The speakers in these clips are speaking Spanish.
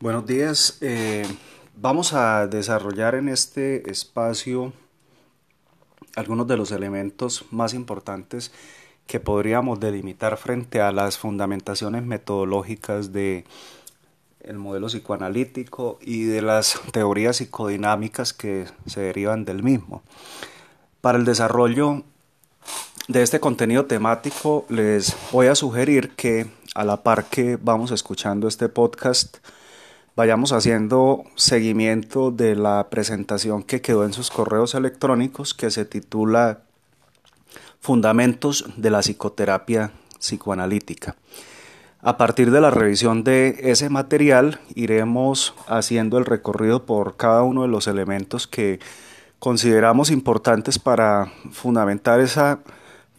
Buenos días. Eh, vamos a desarrollar en este espacio algunos de los elementos más importantes que podríamos delimitar frente a las fundamentaciones metodológicas de el modelo psicoanalítico y de las teorías psicodinámicas que se derivan del mismo. Para el desarrollo de este contenido temático les voy a sugerir que a la par que vamos escuchando este podcast, vayamos haciendo seguimiento de la presentación que quedó en sus correos electrónicos que se titula Fundamentos de la psicoterapia psicoanalítica. A partir de la revisión de ese material iremos haciendo el recorrido por cada uno de los elementos que consideramos importantes para fundamentar esa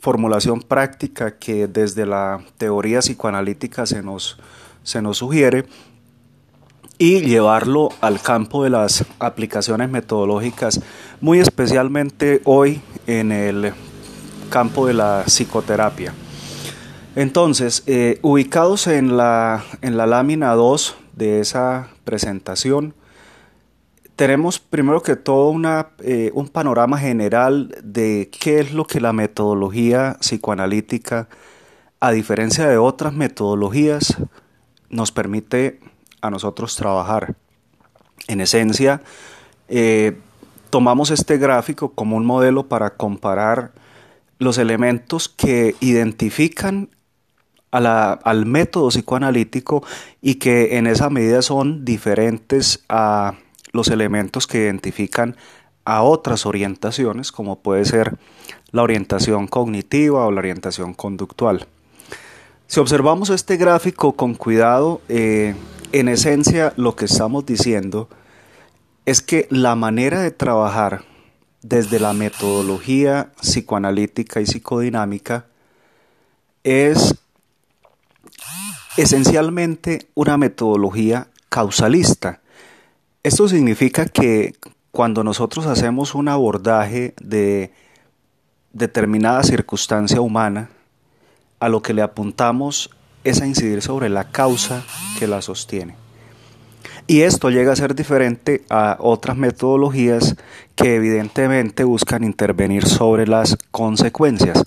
formulación práctica que desde la teoría psicoanalítica se nos, se nos sugiere y llevarlo al campo de las aplicaciones metodológicas, muy especialmente hoy en el campo de la psicoterapia. Entonces, eh, ubicados en la, en la lámina 2 de esa presentación, tenemos primero que todo una, eh, un panorama general de qué es lo que la metodología psicoanalítica, a diferencia de otras metodologías, nos permite a nosotros trabajar. En esencia, eh, tomamos este gráfico como un modelo para comparar los elementos que identifican al método psicoanalítico y que en esa medida son diferentes a los elementos que identifican a otras orientaciones, como puede ser la orientación cognitiva o la orientación conductual. Si observamos este gráfico con cuidado, eh, en esencia lo que estamos diciendo es que la manera de trabajar desde la metodología psicoanalítica y psicodinámica es esencialmente una metodología causalista. Esto significa que cuando nosotros hacemos un abordaje de determinada circunstancia humana, a lo que le apuntamos es a incidir sobre la causa que la sostiene. Y esto llega a ser diferente a otras metodologías que evidentemente buscan intervenir sobre las consecuencias.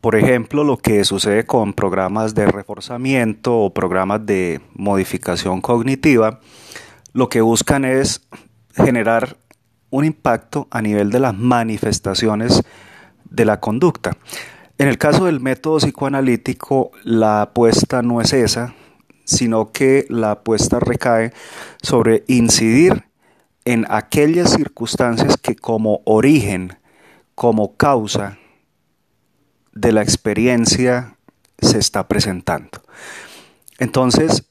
Por ejemplo, lo que sucede con programas de reforzamiento o programas de modificación cognitiva, lo que buscan es generar un impacto a nivel de las manifestaciones de la conducta. En el caso del método psicoanalítico, la apuesta no es esa, sino que la apuesta recae sobre incidir en aquellas circunstancias que como origen, como causa de la experiencia se está presentando. Entonces,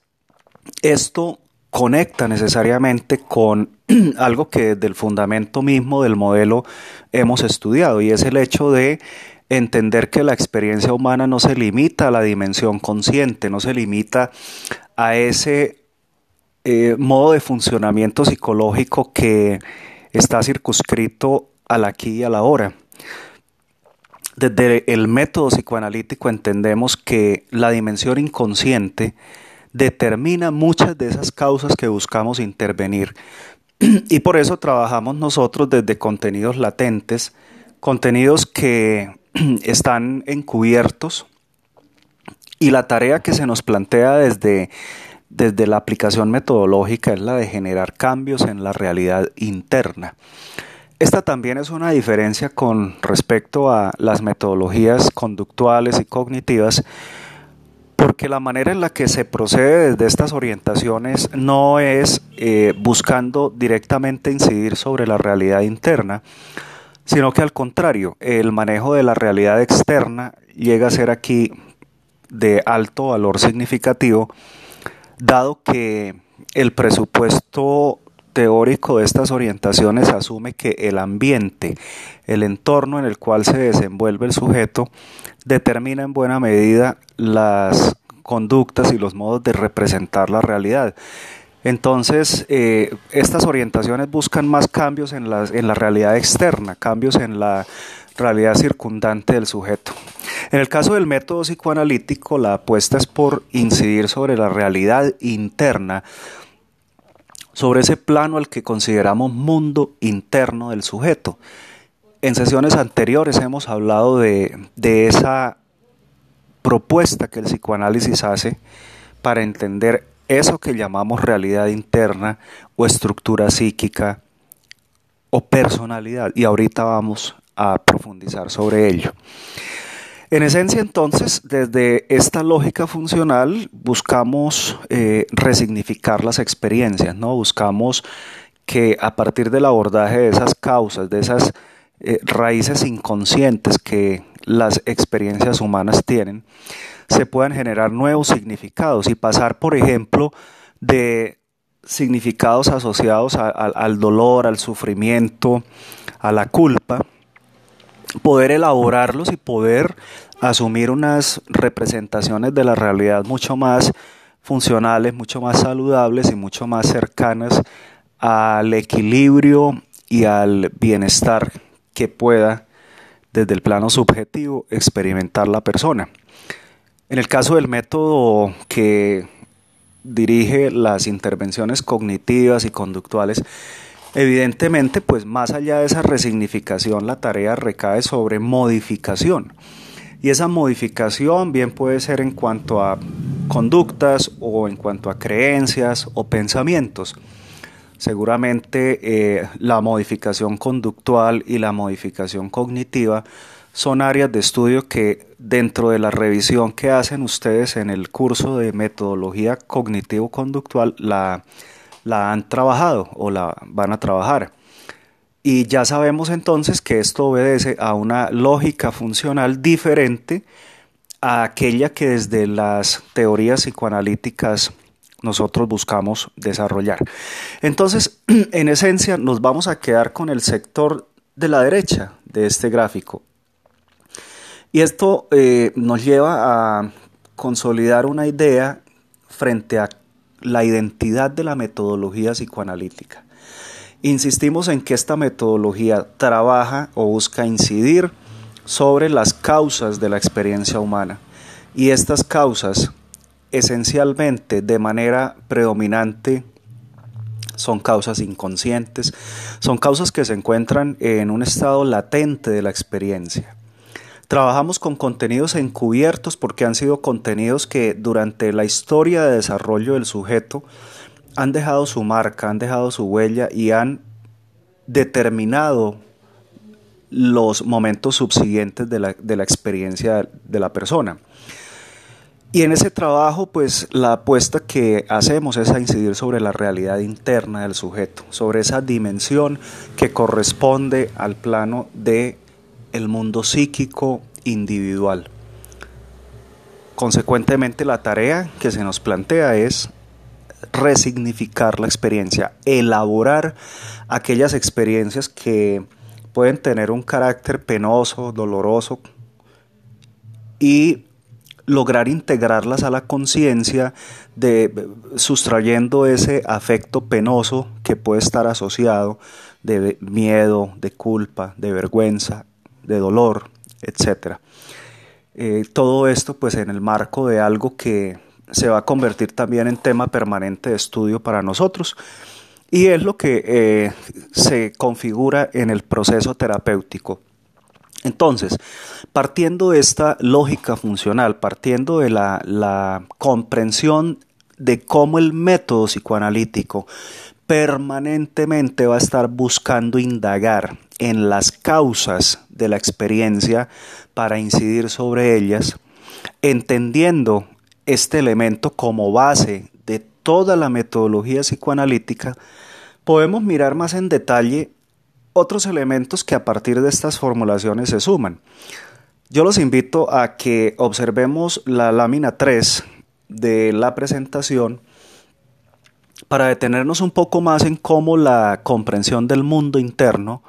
esto conecta necesariamente con algo que desde el fundamento mismo del modelo hemos estudiado y es el hecho de entender que la experiencia humana no se limita a la dimensión consciente, no se limita a ese eh, modo de funcionamiento psicológico que está circunscrito al aquí y a la hora. Desde el método psicoanalítico entendemos que la dimensión inconsciente determina muchas de esas causas que buscamos intervenir y por eso trabajamos nosotros desde contenidos latentes, contenidos que están encubiertos y la tarea que se nos plantea desde, desde la aplicación metodológica es la de generar cambios en la realidad interna. Esta también es una diferencia con respecto a las metodologías conductuales y cognitivas, porque la manera en la que se procede desde estas orientaciones no es eh, buscando directamente incidir sobre la realidad interna, sino que al contrario, el manejo de la realidad externa llega a ser aquí de alto valor significativo, dado que el presupuesto teórico de estas orientaciones asume que el ambiente, el entorno en el cual se desenvuelve el sujeto, determina en buena medida las conductas y los modos de representar la realidad. Entonces, eh, estas orientaciones buscan más cambios en la, en la realidad externa, cambios en la realidad circundante del sujeto. En el caso del método psicoanalítico, la apuesta es por incidir sobre la realidad interna sobre ese plano al que consideramos mundo interno del sujeto. En sesiones anteriores hemos hablado de, de esa propuesta que el psicoanálisis hace para entender eso que llamamos realidad interna o estructura psíquica o personalidad. Y ahorita vamos a profundizar sobre ello. En esencia, entonces, desde esta lógica funcional buscamos eh, resignificar las experiencias, ¿no? Buscamos que a partir del abordaje de esas causas, de esas eh, raíces inconscientes que las experiencias humanas tienen, se puedan generar nuevos significados y pasar, por ejemplo, de significados asociados al dolor, al sufrimiento, a la culpa, poder elaborarlos y poder asumir unas representaciones de la realidad mucho más funcionales, mucho más saludables y mucho más cercanas al equilibrio y al bienestar que pueda desde el plano subjetivo experimentar la persona. En el caso del método que dirige las intervenciones cognitivas y conductuales, evidentemente, pues más allá de esa resignificación, la tarea recae sobre modificación. Y esa modificación bien puede ser en cuanto a conductas o en cuanto a creencias o pensamientos. Seguramente eh, la modificación conductual y la modificación cognitiva son áreas de estudio que dentro de la revisión que hacen ustedes en el curso de metodología cognitivo-conductual la, la han trabajado o la van a trabajar. Y ya sabemos entonces que esto obedece a una lógica funcional diferente a aquella que desde las teorías psicoanalíticas nosotros buscamos desarrollar. Entonces, en esencia, nos vamos a quedar con el sector de la derecha de este gráfico. Y esto eh, nos lleva a consolidar una idea frente a la identidad de la metodología psicoanalítica. Insistimos en que esta metodología trabaja o busca incidir sobre las causas de la experiencia humana y estas causas esencialmente de manera predominante son causas inconscientes, son causas que se encuentran en un estado latente de la experiencia. Trabajamos con contenidos encubiertos porque han sido contenidos que durante la historia de desarrollo del sujeto han dejado su marca, han dejado su huella y han determinado los momentos subsiguientes de la, de la experiencia de la persona. Y en ese trabajo, pues la apuesta que hacemos es a incidir sobre la realidad interna del sujeto, sobre esa dimensión que corresponde al plano de el mundo psíquico individual. Consecuentemente, la tarea que se nos plantea es resignificar la experiencia, elaborar aquellas experiencias que pueden tener un carácter penoso, doloroso y lograr integrarlas a la conciencia de sustrayendo ese afecto penoso que puede estar asociado de miedo, de culpa, de vergüenza, de dolor, etc. Eh, todo esto pues en el marco de algo que se va a convertir también en tema permanente de estudio para nosotros y es lo que eh, se configura en el proceso terapéutico. Entonces, partiendo de esta lógica funcional, partiendo de la, la comprensión de cómo el método psicoanalítico permanentemente va a estar buscando indagar en las causas de la experiencia para incidir sobre ellas, entendiendo este elemento como base de toda la metodología psicoanalítica, podemos mirar más en detalle otros elementos que a partir de estas formulaciones se suman. Yo los invito a que observemos la lámina 3 de la presentación para detenernos un poco más en cómo la comprensión del mundo interno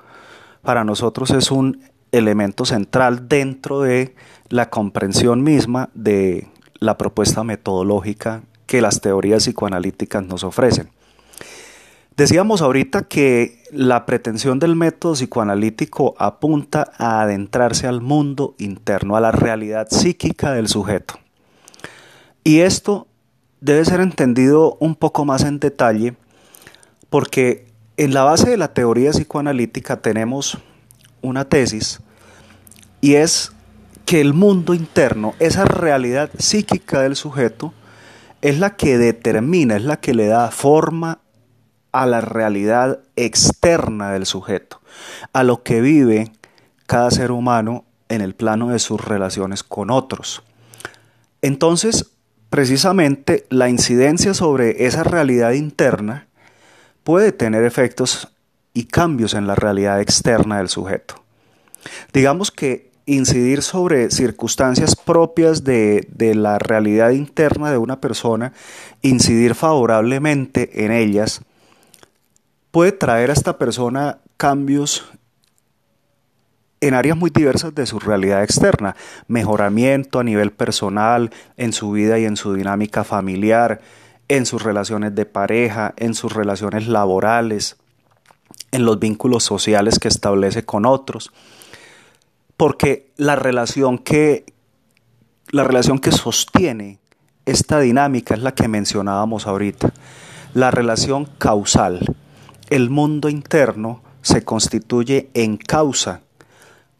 para nosotros es un elemento central dentro de la comprensión misma de la propuesta metodológica que las teorías psicoanalíticas nos ofrecen. Decíamos ahorita que la pretensión del método psicoanalítico apunta a adentrarse al mundo interno, a la realidad psíquica del sujeto. Y esto debe ser entendido un poco más en detalle porque en la base de la teoría psicoanalítica tenemos una tesis y es que el mundo interno, esa realidad psíquica del sujeto, es la que determina, es la que le da forma a la realidad externa del sujeto, a lo que vive cada ser humano en el plano de sus relaciones con otros. Entonces, precisamente la incidencia sobre esa realidad interna puede tener efectos y cambios en la realidad externa del sujeto. Digamos que incidir sobre circunstancias propias de, la realidad interna de una persona, incidir favorablemente en ellas, puede traer a esta persona cambios en áreas muy diversas de su realidad externa, mejoramiento a nivel personal, en su vida y en su dinámica familiar, en sus relaciones de pareja, en sus relaciones laborales, en los vínculos sociales que establece con otros. Porque la relación que la relación que sostiene esta dinámica es la que mencionábamos ahorita. La relación causal. El mundo interno se constituye en causa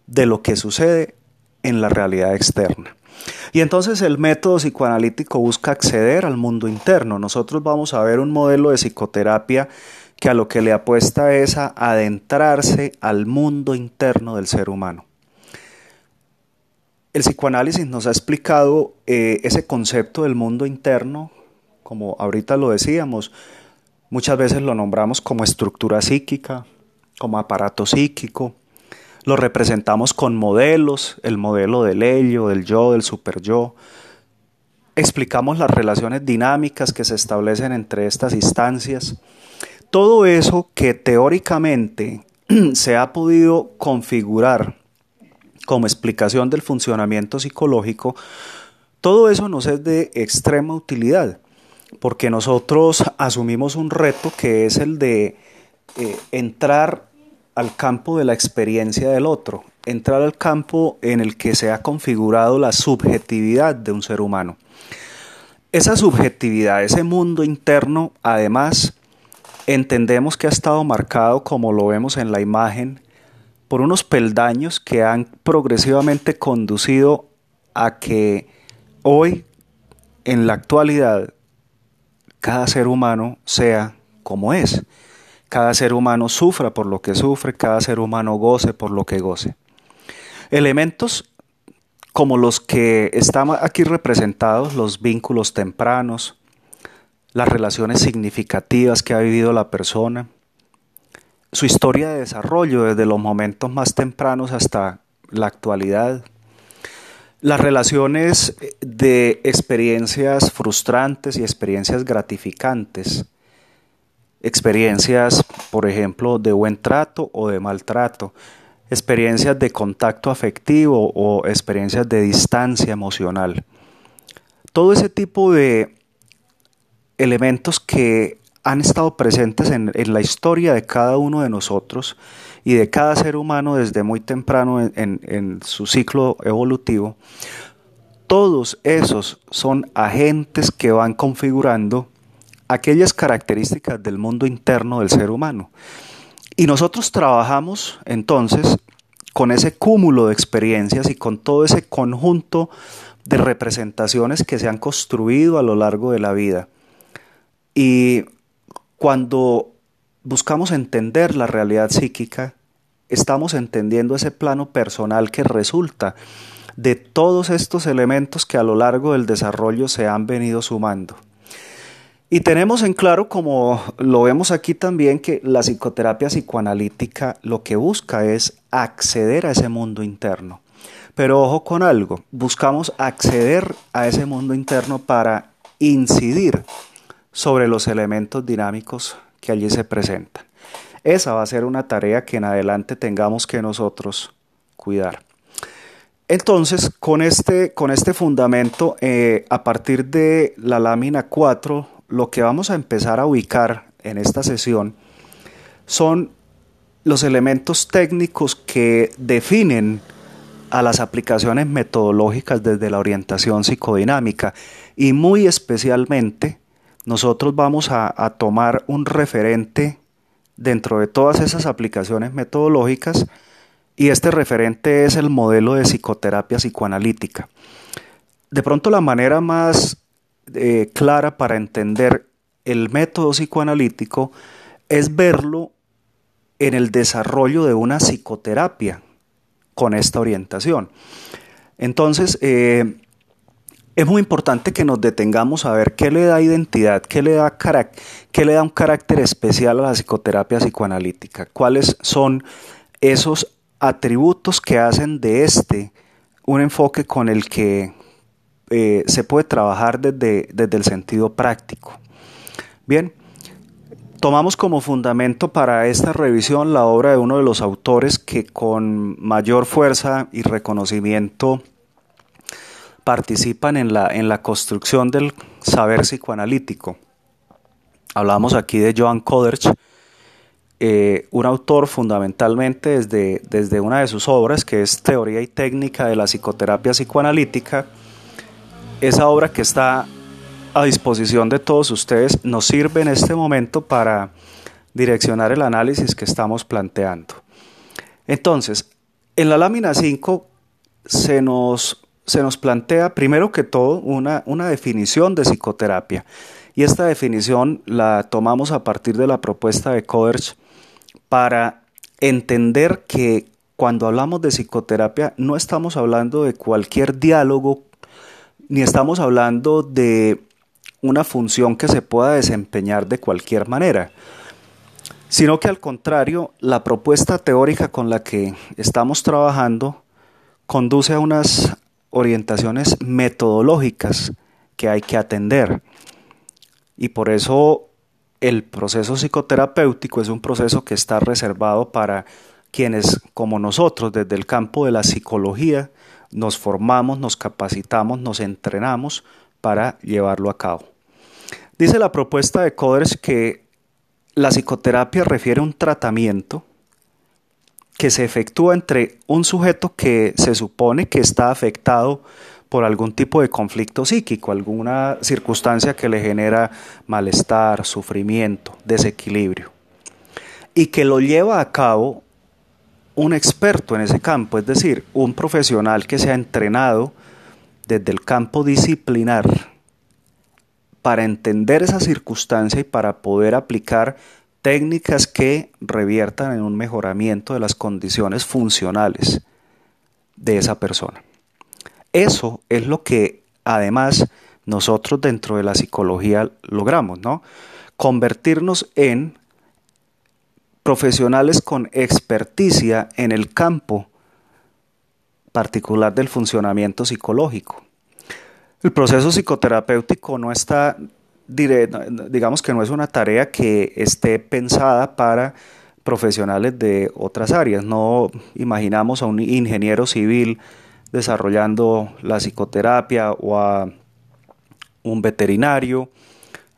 de lo que sucede en la realidad externa. Y entonces el método psicoanalítico busca acceder al mundo interno. Nosotros vamos a ver un modelo de psicoterapia que a lo que le apuesta es a adentrarse al mundo interno del ser humano. El psicoanálisis nos ha explicado eh, ese concepto del mundo interno, como ahorita lo decíamos, muchas veces lo nombramos como estructura psíquica, como aparato psíquico, lo representamos con modelos, el modelo del ello, del yo, del super yo. Explicamos las relaciones dinámicas que se establecen entre estas instancias. Todo eso que teóricamente se ha podido configurar como explicación del funcionamiento psicológico, todo eso nos es de extrema utilidad, porque nosotros asumimos un reto que es el de eh, entrar al campo de la experiencia del otro, entrar al campo en el que se ha configurado la subjetividad de un ser humano. Esa subjetividad, ese mundo interno, además, entendemos que ha estado marcado, como lo vemos en la imagen, por unos peldaños que han progresivamente conducido a que hoy, en la actualidad, cada ser humano sea como es cada ser humano sufra por lo que sufre, cada ser humano goce por lo que goce. Elementos como los que están aquí representados, los vínculos tempranos, las relaciones significativas que ha vivido la persona, su historia de desarrollo desde los momentos más tempranos hasta la actualidad, las relaciones de experiencias frustrantes y experiencias gratificantes, experiencias, por ejemplo, de buen trato o de maltrato, experiencias de contacto afectivo o experiencias de distancia emocional. Todo ese tipo de elementos que han estado presentes en, la historia de cada uno de nosotros y de cada ser humano desde muy temprano en su ciclo evolutivo, todos esos son agentes que van configurando aquellas características del mundo interno del ser humano. Y nosotros trabajamos entonces con ese cúmulo de experiencias y con todo ese conjunto de representaciones que se han construido a lo largo de la vida. Y cuando buscamos entender la realidad psíquica, estamos entendiendo ese plano personal que resulta de todos estos elementos que a lo largo del desarrollo se han venido sumando. Y tenemos en claro, como lo vemos aquí también, que la psicoterapia psicoanalítica lo que busca es acceder a ese mundo interno. Pero ojo con algo, buscamos acceder a ese mundo interno para incidir sobre los elementos dinámicos que allí se presentan. Esa va a ser una tarea que en adelante tengamos que nosotros cuidar. Entonces, con este, con este fundamento, eh, a partir de la lámina 4 lo que vamos a empezar a ubicar en esta sesión son los elementos técnicos que definen a las aplicaciones metodológicas desde la orientación psicodinámica y muy especialmente nosotros vamos a, tomar un referente dentro de todas esas aplicaciones metodológicas y este referente es el modelo de psicoterapia psicoanalítica. De pronto la manera más eh, clara para entender el método psicoanalítico es verlo en el desarrollo de una psicoterapia con esta orientación. Entonces, eh, es muy importante que nos detengamos a ver qué le da identidad, qué le da, qué le da un carácter especial a la psicoterapia psicoanalítica, cuáles son esos atributos que hacen de este un enfoque con el que eh, se puede trabajar desde, desde el sentido práctico. Bien, tomamos como fundamento para esta revisión la obra de uno de los autores que con mayor fuerza y reconocimiento participan en la, en la construcción del saber psicoanalítico. Hablamos aquí de Joan Coderch, eh, un autor fundamentalmente desde, desde una de sus obras, que es Teoría y Técnica de la Psicoterapia Psicoanalítica. Esa obra que está a disposición de todos ustedes nos sirve en este momento para direccionar el análisis que estamos planteando. Entonces, en la lámina 5 se nos se nos plantea primero que todo una, una definición de psicoterapia. Y esta definición la tomamos a partir de la propuesta de Coderch para entender que cuando hablamos de psicoterapia no estamos hablando de cualquier diálogo, ni estamos hablando de una función que se pueda desempeñar de cualquier manera, sino que al contrario, la propuesta teórica con la que estamos trabajando conduce a unas orientaciones metodológicas que hay que atender. Y por eso el proceso psicoterapéutico es un proceso que está reservado para quienes, como nosotros, desde el campo de la psicología, nos formamos, nos capacitamos, nos entrenamos para llevarlo a cabo. Dice la propuesta de Coders que la psicoterapia refiere a un tratamiento que se efectúa entre un sujeto que se supone que está afectado por algún tipo de conflicto psíquico, alguna circunstancia que le genera malestar, sufrimiento, desequilibrio, y que lo lleva a cabo un experto en ese campo, es decir, un profesional que se ha entrenado desde el campo disciplinar para entender esa circunstancia y para poder aplicar técnicas que reviertan en un mejoramiento de las condiciones funcionales de esa persona. Eso es lo que además nosotros dentro de la psicología logramos, ¿no? Convertirnos en profesionales con experticia en el campo particular del funcionamiento psicológico. El proceso psicoterapéutico no está digamos que no es una tarea que esté pensada para profesionales de otras áreas. No imaginamos a un ingeniero civil desarrollando la psicoterapia o a un veterinario.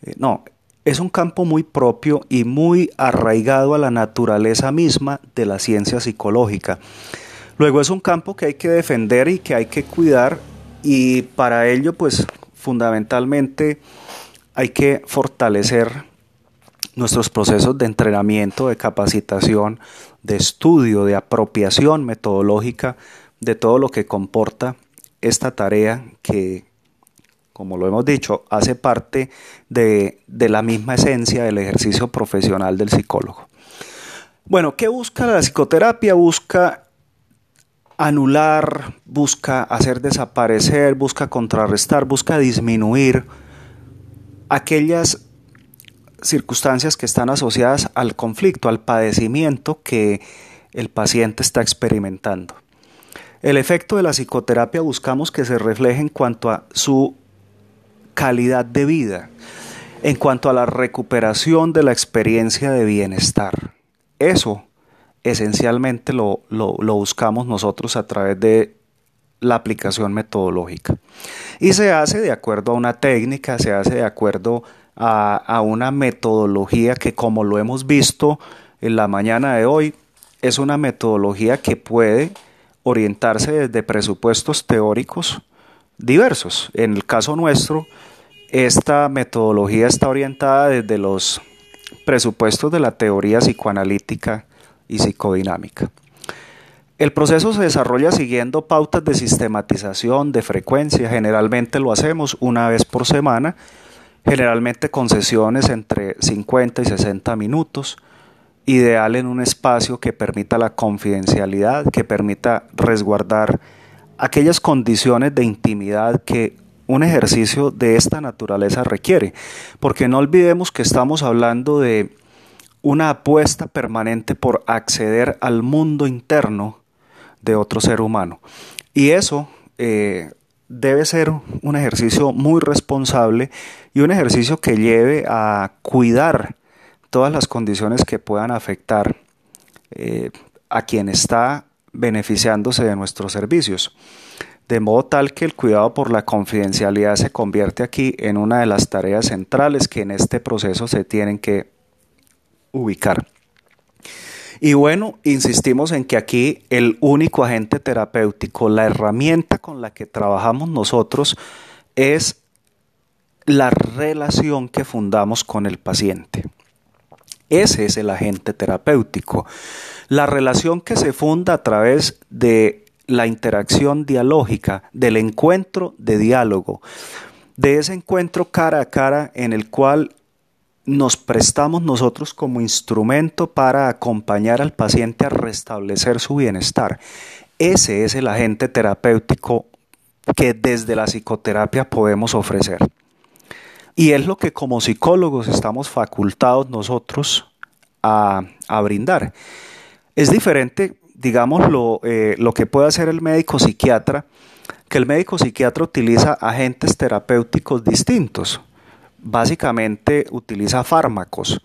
Eh, no, es un campo muy propio y muy arraigado a la naturaleza misma de la ciencia psicológica. Luego es un campo que hay que defender y que hay que cuidar y para ello pues fundamentalmente hay que fortalecer nuestros procesos de entrenamiento, de capacitación, de estudio, de apropiación metodológica de todo lo que comporta esta tarea que, como lo hemos dicho, hace parte de, de la misma esencia del ejercicio profesional del psicólogo. Bueno, ¿qué busca la psicoterapia? Busca anular, busca hacer desaparecer, busca contrarrestar, busca disminuir aquellas circunstancias que están asociadas al conflicto, al padecimiento que el paciente está experimentando. El efecto de la psicoterapia buscamos que se refleje en cuanto a su calidad de vida, en cuanto a la recuperación de la experiencia de bienestar. Eso esencialmente lo, lo, buscamos nosotros a través de la aplicación metodológica. Y se hace de acuerdo a una técnica, se hace de acuerdo a, una metodología que como lo hemos visto en la mañana de hoy, es una metodología que puede orientarse desde presupuestos teóricos diversos. En el caso nuestro, esta metodología está orientada desde los presupuestos de la teoría psicoanalítica y psicodinámica. El proceso se desarrolla siguiendo pautas de sistematización, de frecuencia. Generalmente lo hacemos una vez por semana, generalmente con sesiones entre 50 y 60 minutos, ideal en un espacio que permita la confidencialidad, que permita resguardar aquellas condiciones de intimidad que un ejercicio de esta naturaleza requiere. Porque no olvidemos que estamos hablando de una apuesta permanente por acceder al mundo interno de otro ser humano. Y eso eh, debe ser un ejercicio muy responsable y un ejercicio que lleve a cuidar todas las condiciones que puedan afectar eh, a quien está beneficiándose de nuestros servicios. De modo tal que el cuidado por la confidencialidad se convierte aquí en una de las tareas centrales que en este proceso se tienen que ubicar. Y bueno, insistimos en que aquí el único agente terapéutico, la herramienta con la que trabajamos nosotros es la relación que fundamos con el paciente. Ese es el agente terapéutico. La relación que se funda a través de la interacción dialógica, del encuentro de diálogo, de ese encuentro cara a cara en el cual nos prestamos nosotros como instrumento para acompañar al paciente a restablecer su bienestar. Ese es el agente terapéutico que desde la psicoterapia podemos ofrecer. Y es lo que como psicólogos estamos facultados nosotros a, brindar. Es diferente, digamos, lo, eh, lo que puede hacer el médico psiquiatra, que el médico psiquiatra utiliza agentes terapéuticos distintos básicamente utiliza fármacos,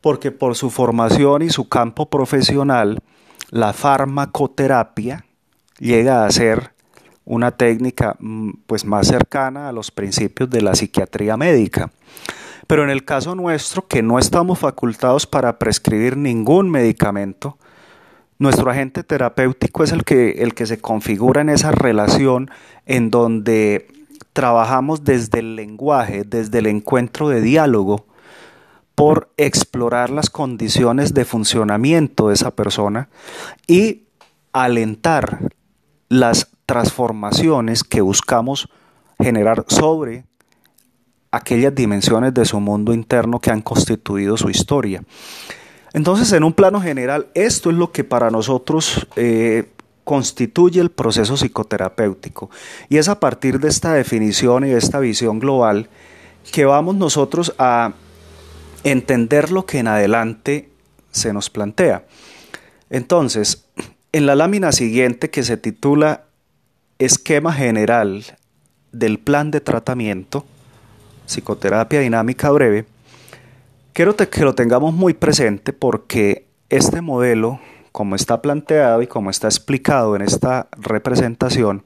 porque por su formación y su campo profesional, la farmacoterapia llega a ser una técnica mm, pues más cercana a los principios de la psiquiatría médica. Pero en el caso nuestro, que no estamos facultados para prescribir ningún medicamento, nuestro agente terapéutico es el que, el que se configura en esa relación en donde trabajamos desde el lenguaje, desde el encuentro de diálogo, por explorar las condiciones de funcionamiento de esa persona y alentar las transformaciones que buscamos generar sobre aquellas dimensiones de su mundo interno que han constituido su historia. Entonces, en un plano general, esto es lo que para nosotros eh, constituye el proceso psicoterapéutico. Y es a partir de esta definición y de esta visión global que vamos nosotros a entender lo que en adelante se nos plantea. Entonces, en la lámina siguiente que se titula Esquema general del plan de tratamiento, psicoterapia dinámica breve, quiero que lo tengamos muy presente porque este modelo como está planteado y como está explicado en esta representación,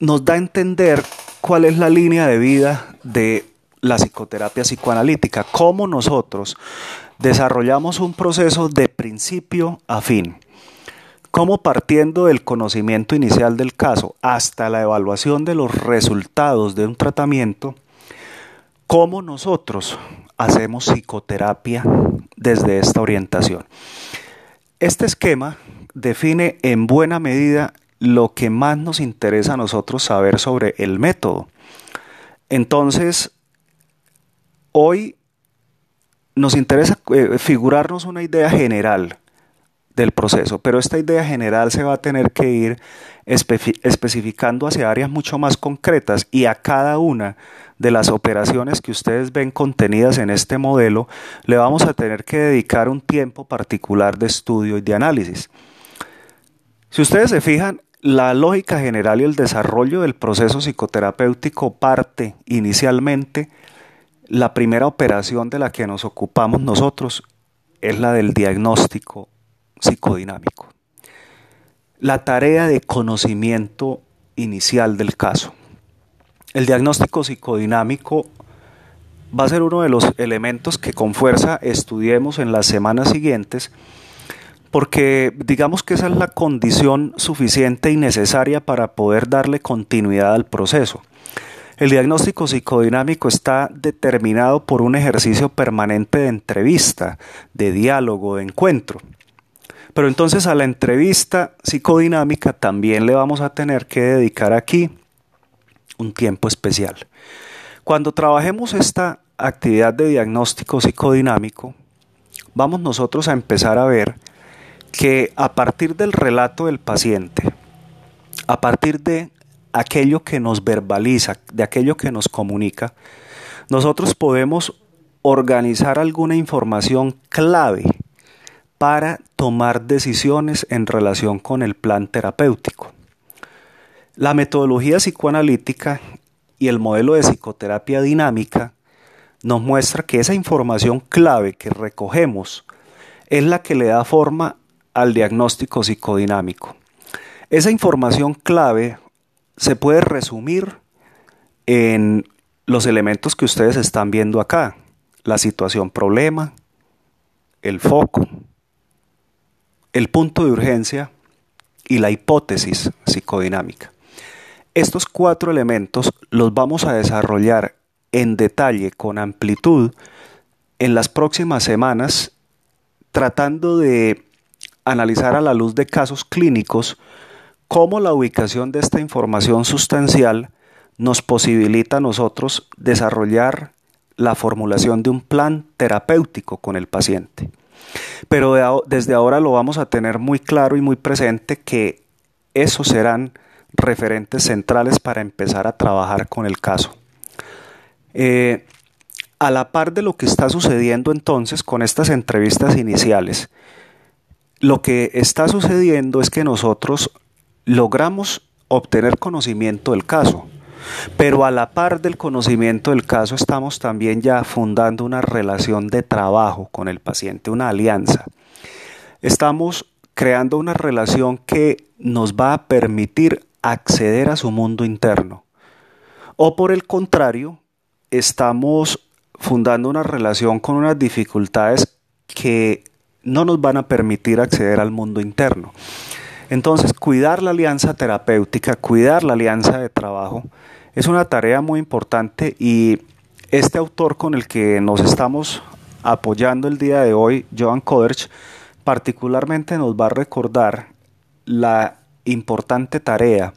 nos da a entender cuál es la línea de vida de la psicoterapia psicoanalítica, cómo nosotros desarrollamos un proceso de principio a fin, cómo partiendo del conocimiento inicial del caso hasta la evaluación de los resultados de un tratamiento, cómo nosotros hacemos psicoterapia desde esta orientación. Este esquema define en buena medida lo que más nos interesa a nosotros saber sobre el método. Entonces, hoy nos interesa eh, figurarnos una idea general del proceso, pero esta idea general se va a tener que ir especificando hacia áreas mucho más concretas y a cada una de las operaciones que ustedes ven contenidas en este modelo, le vamos a tener que dedicar un tiempo particular de estudio y de análisis. Si ustedes se fijan, la lógica general y el desarrollo del proceso psicoterapéutico parte inicialmente, la primera operación de la que nos ocupamos nosotros es la del diagnóstico psicodinámico. La tarea de conocimiento inicial del caso. El diagnóstico psicodinámico va a ser uno de los elementos que con fuerza estudiemos en las semanas siguientes, porque digamos que esa es la condición suficiente y necesaria para poder darle continuidad al proceso. El diagnóstico psicodinámico está determinado por un ejercicio permanente de entrevista, de diálogo, de encuentro. Pero entonces a la entrevista psicodinámica también le vamos a tener que dedicar aquí un tiempo especial. Cuando trabajemos esta actividad de diagnóstico psicodinámico, vamos nosotros a empezar a ver que a partir del relato del paciente, a partir de aquello que nos verbaliza, de aquello que nos comunica, nosotros podemos organizar alguna información clave para tomar decisiones en relación con el plan terapéutico. La metodología psicoanalítica y el modelo de psicoterapia dinámica nos muestra que esa información clave que recogemos es la que le da forma al diagnóstico psicodinámico. Esa información clave se puede resumir en los elementos que ustedes están viendo acá. La situación problema, el foco, el punto de urgencia y la hipótesis psicodinámica. Estos cuatro elementos los vamos a desarrollar en detalle, con amplitud, en las próximas semanas, tratando de analizar a la luz de casos clínicos cómo la ubicación de esta información sustancial nos posibilita a nosotros desarrollar la formulación de un plan terapéutico con el paciente. Pero desde ahora lo vamos a tener muy claro y muy presente que esos serán referentes centrales para empezar a trabajar con el caso. Eh, a la par de lo que está sucediendo entonces con estas entrevistas iniciales, lo que está sucediendo es que nosotros logramos obtener conocimiento del caso, pero a la par del conocimiento del caso estamos también ya fundando una relación de trabajo con el paciente, una alianza. Estamos creando una relación que nos va a permitir acceder a su mundo interno. O por el contrario, estamos fundando una relación con unas dificultades que no nos van a permitir acceder al mundo interno. Entonces, cuidar la alianza terapéutica, cuidar la alianza de trabajo, es una tarea muy importante y este autor con el que nos estamos apoyando el día de hoy, Joan Koderch, particularmente nos va a recordar la importante tarea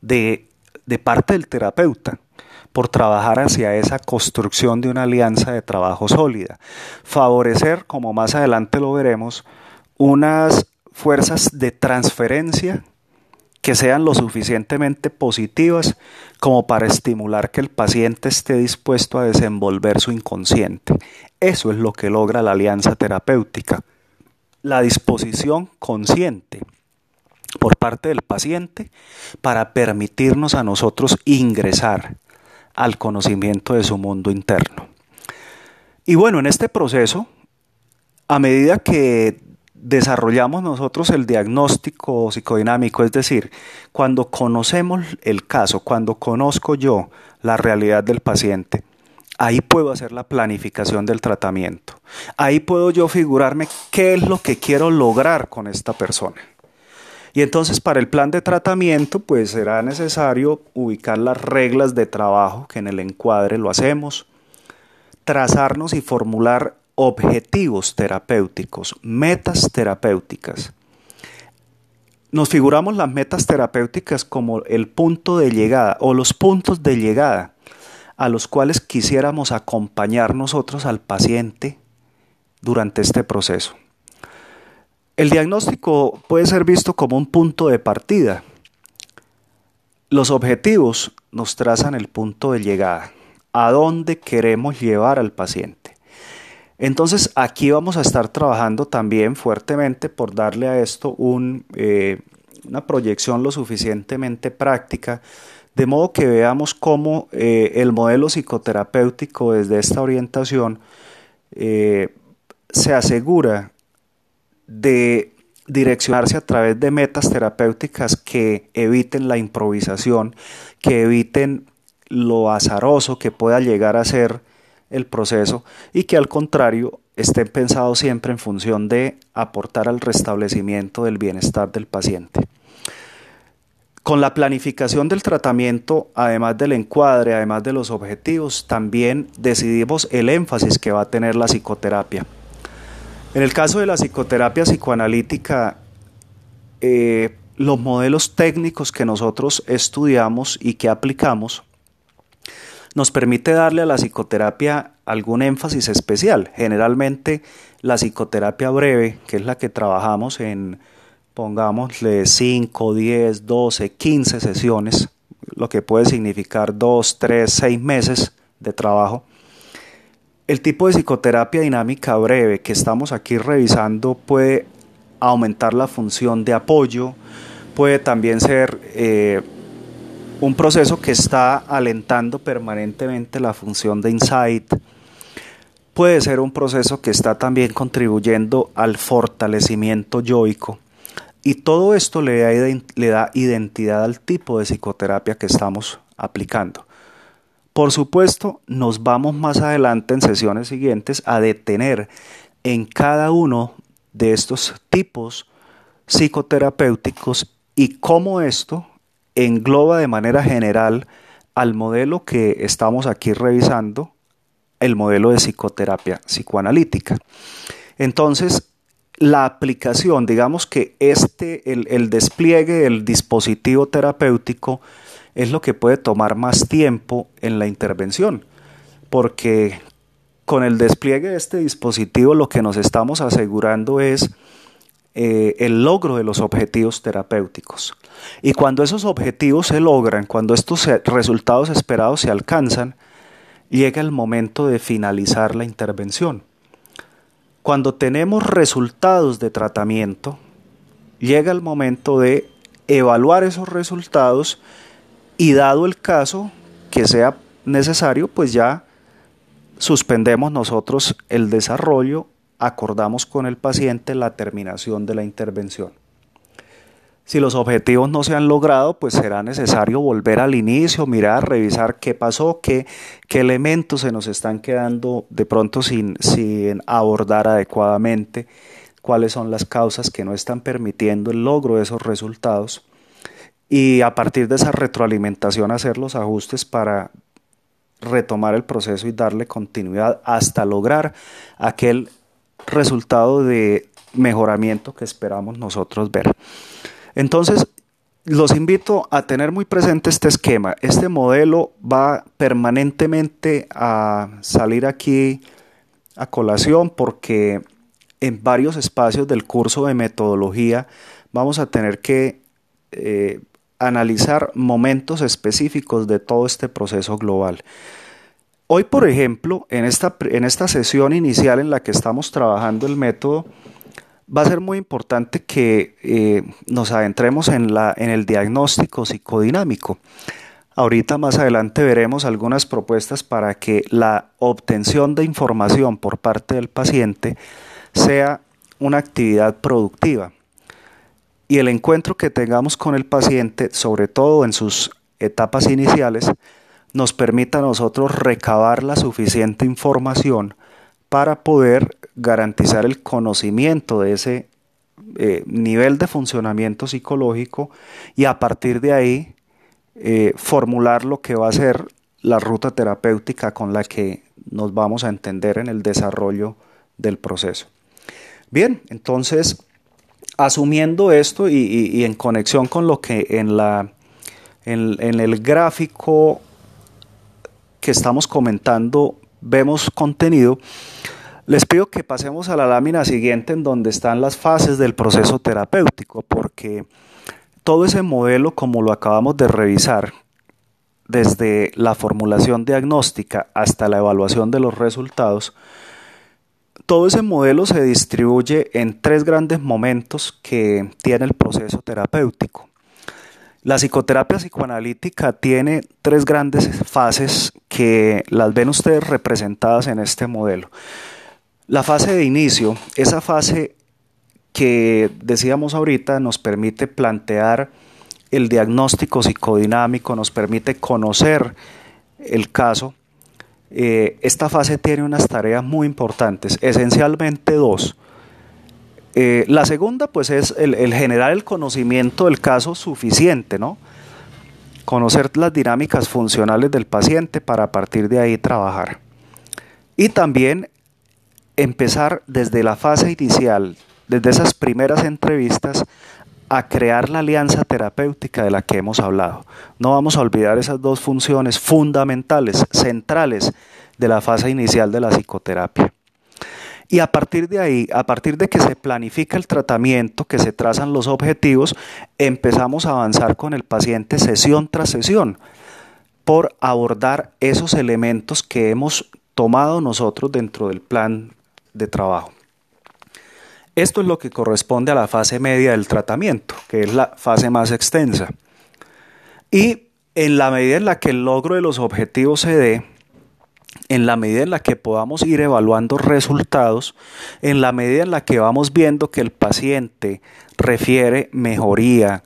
de, de parte del terapeuta por trabajar hacia esa construcción de una alianza de trabajo sólida. Favorecer, como más adelante lo veremos, unas fuerzas de transferencia que sean lo suficientemente positivas como para estimular que el paciente esté dispuesto a desenvolver su inconsciente. Eso es lo que logra la alianza terapéutica. La disposición consciente por parte del paciente para permitirnos a nosotros ingresar al conocimiento de su mundo interno. Y bueno, en este proceso, a medida que desarrollamos nosotros el diagnóstico psicodinámico, es decir, cuando conocemos el caso, cuando conozco yo la realidad del paciente, ahí puedo hacer la planificación del tratamiento. Ahí puedo yo figurarme qué es lo que quiero lograr con esta persona. Y entonces para el plan de tratamiento pues será necesario ubicar las reglas de trabajo que en el encuadre lo hacemos, trazarnos y formular objetivos terapéuticos, metas terapéuticas. Nos figuramos las metas terapéuticas como el punto de llegada o los puntos de llegada a los cuales quisiéramos acompañar nosotros al paciente durante este proceso. El diagnóstico puede ser visto como un punto de partida. Los objetivos nos trazan el punto de llegada, a dónde queremos llevar al paciente. Entonces aquí vamos a estar trabajando también fuertemente por darle a esto eh, una proyección lo suficientemente práctica, de modo que veamos cómo eh, el modelo psicoterapéutico desde esta orientación eh, se asegura de direccionarse a través de metas terapéuticas que eviten la improvisación, que eviten lo azaroso que pueda llegar a ser el proceso y que al contrario estén pensados siempre en función de aportar al restablecimiento del bienestar del paciente. Con la planificación del tratamiento, además del encuadre, además de los objetivos, también decidimos el énfasis que va a tener la psicoterapia. En el caso de la psicoterapia psicoanalítica, eh, los modelos técnicos que nosotros estudiamos y que aplicamos nos permite darle a la psicoterapia algún énfasis especial. Generalmente la psicoterapia breve, que es la que trabajamos en, pongámosle 5, 10, 12, 15 sesiones, lo que puede significar 2, 3, 6 meses de trabajo. El tipo de psicoterapia dinámica breve que estamos aquí revisando puede aumentar la función de apoyo, puede también ser eh, un proceso que está alentando permanentemente la función de insight. Puede ser un proceso que está también contribuyendo al fortalecimiento yoico. Y todo esto le da, le da identidad al tipo de psicoterapia que estamos aplicando. Por supuesto, nos vamos más adelante en sesiones siguientes a detener en cada uno de estos tipos psicoterapéuticos y cómo esto engloba de manera general al modelo que estamos aquí revisando, el modelo de psicoterapia psicoanalítica. Entonces, la aplicación, digamos que este, el, el despliegue del dispositivo terapéutico es lo que puede tomar más tiempo en la intervención, porque con el despliegue de este dispositivo lo que nos estamos asegurando es eh, el logro de los objetivos terapéuticos. Y cuando esos objetivos se logran, cuando estos resultados esperados se alcanzan, llega el momento de finalizar la intervención. Cuando tenemos resultados de tratamiento, llega el momento de evaluar esos resultados y dado el caso que sea necesario, pues ya suspendemos nosotros el desarrollo, acordamos con el paciente la terminación de la intervención. Si los objetivos no se han logrado, pues será necesario volver al inicio, mirar, revisar qué pasó, qué, elementos se nos están quedando de pronto sin, sin abordar adecuadamente, cuáles son las causas que no están permitiendo el logro de esos resultados y a partir de esa retroalimentación hacer los ajustes para retomar el proceso y darle continuidad hasta lograr aquel resultado de mejoramiento que esperamos nosotros ver. Entonces, los invito a tener muy presente este esquema. Este modelo va permanentemente a salir aquí a colación porque en varios espacios del curso de metodología vamos a tener que eh, analizar momentos específicos de todo este proceso global. Hoy, por ejemplo, en esta, en esta sesión inicial en la que estamos trabajando el método, va a ser muy importante que eh, nos adentremos en, la, en el diagnóstico psicodinámico. Ahorita más adelante veremos algunas propuestas para que la obtención de información por parte del paciente sea una actividad productiva y el encuentro que tengamos con el paciente, sobre todo en sus etapas iniciales, nos permita a nosotros recabar la suficiente información para poder garantizar el conocimiento de ese eh, nivel de funcionamiento psicológico y a partir de ahí eh, formular lo que va a ser la ruta terapéutica con la que nos vamos a entender en el desarrollo del proceso. Bien, entonces, asumiendo esto y, en conexión con lo que en, la, en, en el gráfico que estamos comentando vemos contenido, les pido que pasemos a la lámina siguiente en donde están las fases del proceso terapéutico, porque todo ese modelo, como lo acabamos de revisar, desde la formulación diagnóstica hasta la evaluación de los resultados, todo ese modelo se distribuye en tres grandes momentos que tiene el proceso terapéutico. La psicoterapia psicoanalítica tiene tres grandes fases que las ven ustedes representadas en este modelo. La fase de inicio, esa fase que decíamos ahorita nos permite plantear el diagnóstico psicodinámico, nos permite conocer el caso. Eh, esta fase tiene unas tareas muy importantes, esencialmente dos. Eh, la segunda, pues, es el, generar el conocimiento del caso suficiente, ¿no? conocer las dinámicas funcionales del paciente para a partir de ahí trabajar. Y también empezar desde la fase inicial, desde esas primeras entrevistas, a crear la alianza terapéutica de la que hemos hablado. No vamos a olvidar esas dos funciones fundamentales, centrales de la fase inicial de la psicoterapia. Y a partir de ahí, a partir de que se planifica el tratamiento, que se trazan los objetivos, empezamos a avanzar con el paciente sesión tras sesión por abordar esos elementos que hemos tomado nosotros dentro del plan de trabajo. Esto es lo que corresponde a la fase media del tratamiento, que es la fase más extensa. Y en la medida en la que el logro de los objetivos se dé, en la medida en la que podamos ir evaluando resultados, en la medida en la que vamos viendo que el paciente refiere mejoría,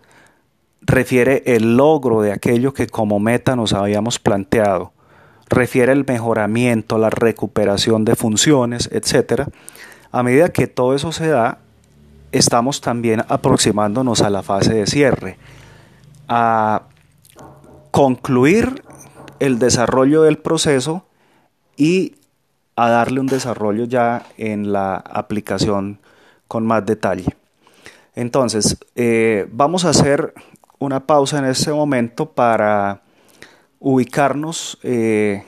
refiere el logro de aquello que como meta nos habíamos planteado, refiere el mejoramiento, la recuperación de funciones, etc. A medida que todo eso se da, estamos también aproximándonos a la fase de cierre, a concluir el desarrollo del proceso y a darle un desarrollo ya en la aplicación con más detalle. Entonces, eh, vamos a hacer una pausa en este momento para ubicarnos eh,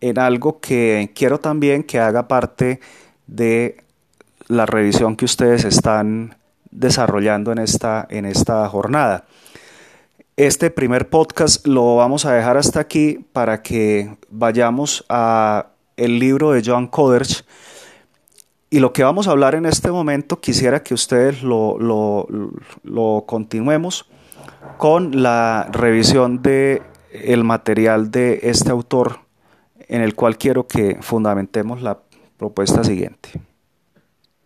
en algo que quiero también que haga parte de la revisión que ustedes están desarrollando en esta, en esta jornada. Este primer podcast lo vamos a dejar hasta aquí para que vayamos a el libro de John Coderch y lo que vamos a hablar en este momento quisiera que ustedes lo, lo, continuemos con la revisión de el material de este autor en el cual quiero que fundamentemos la propuesta siguiente.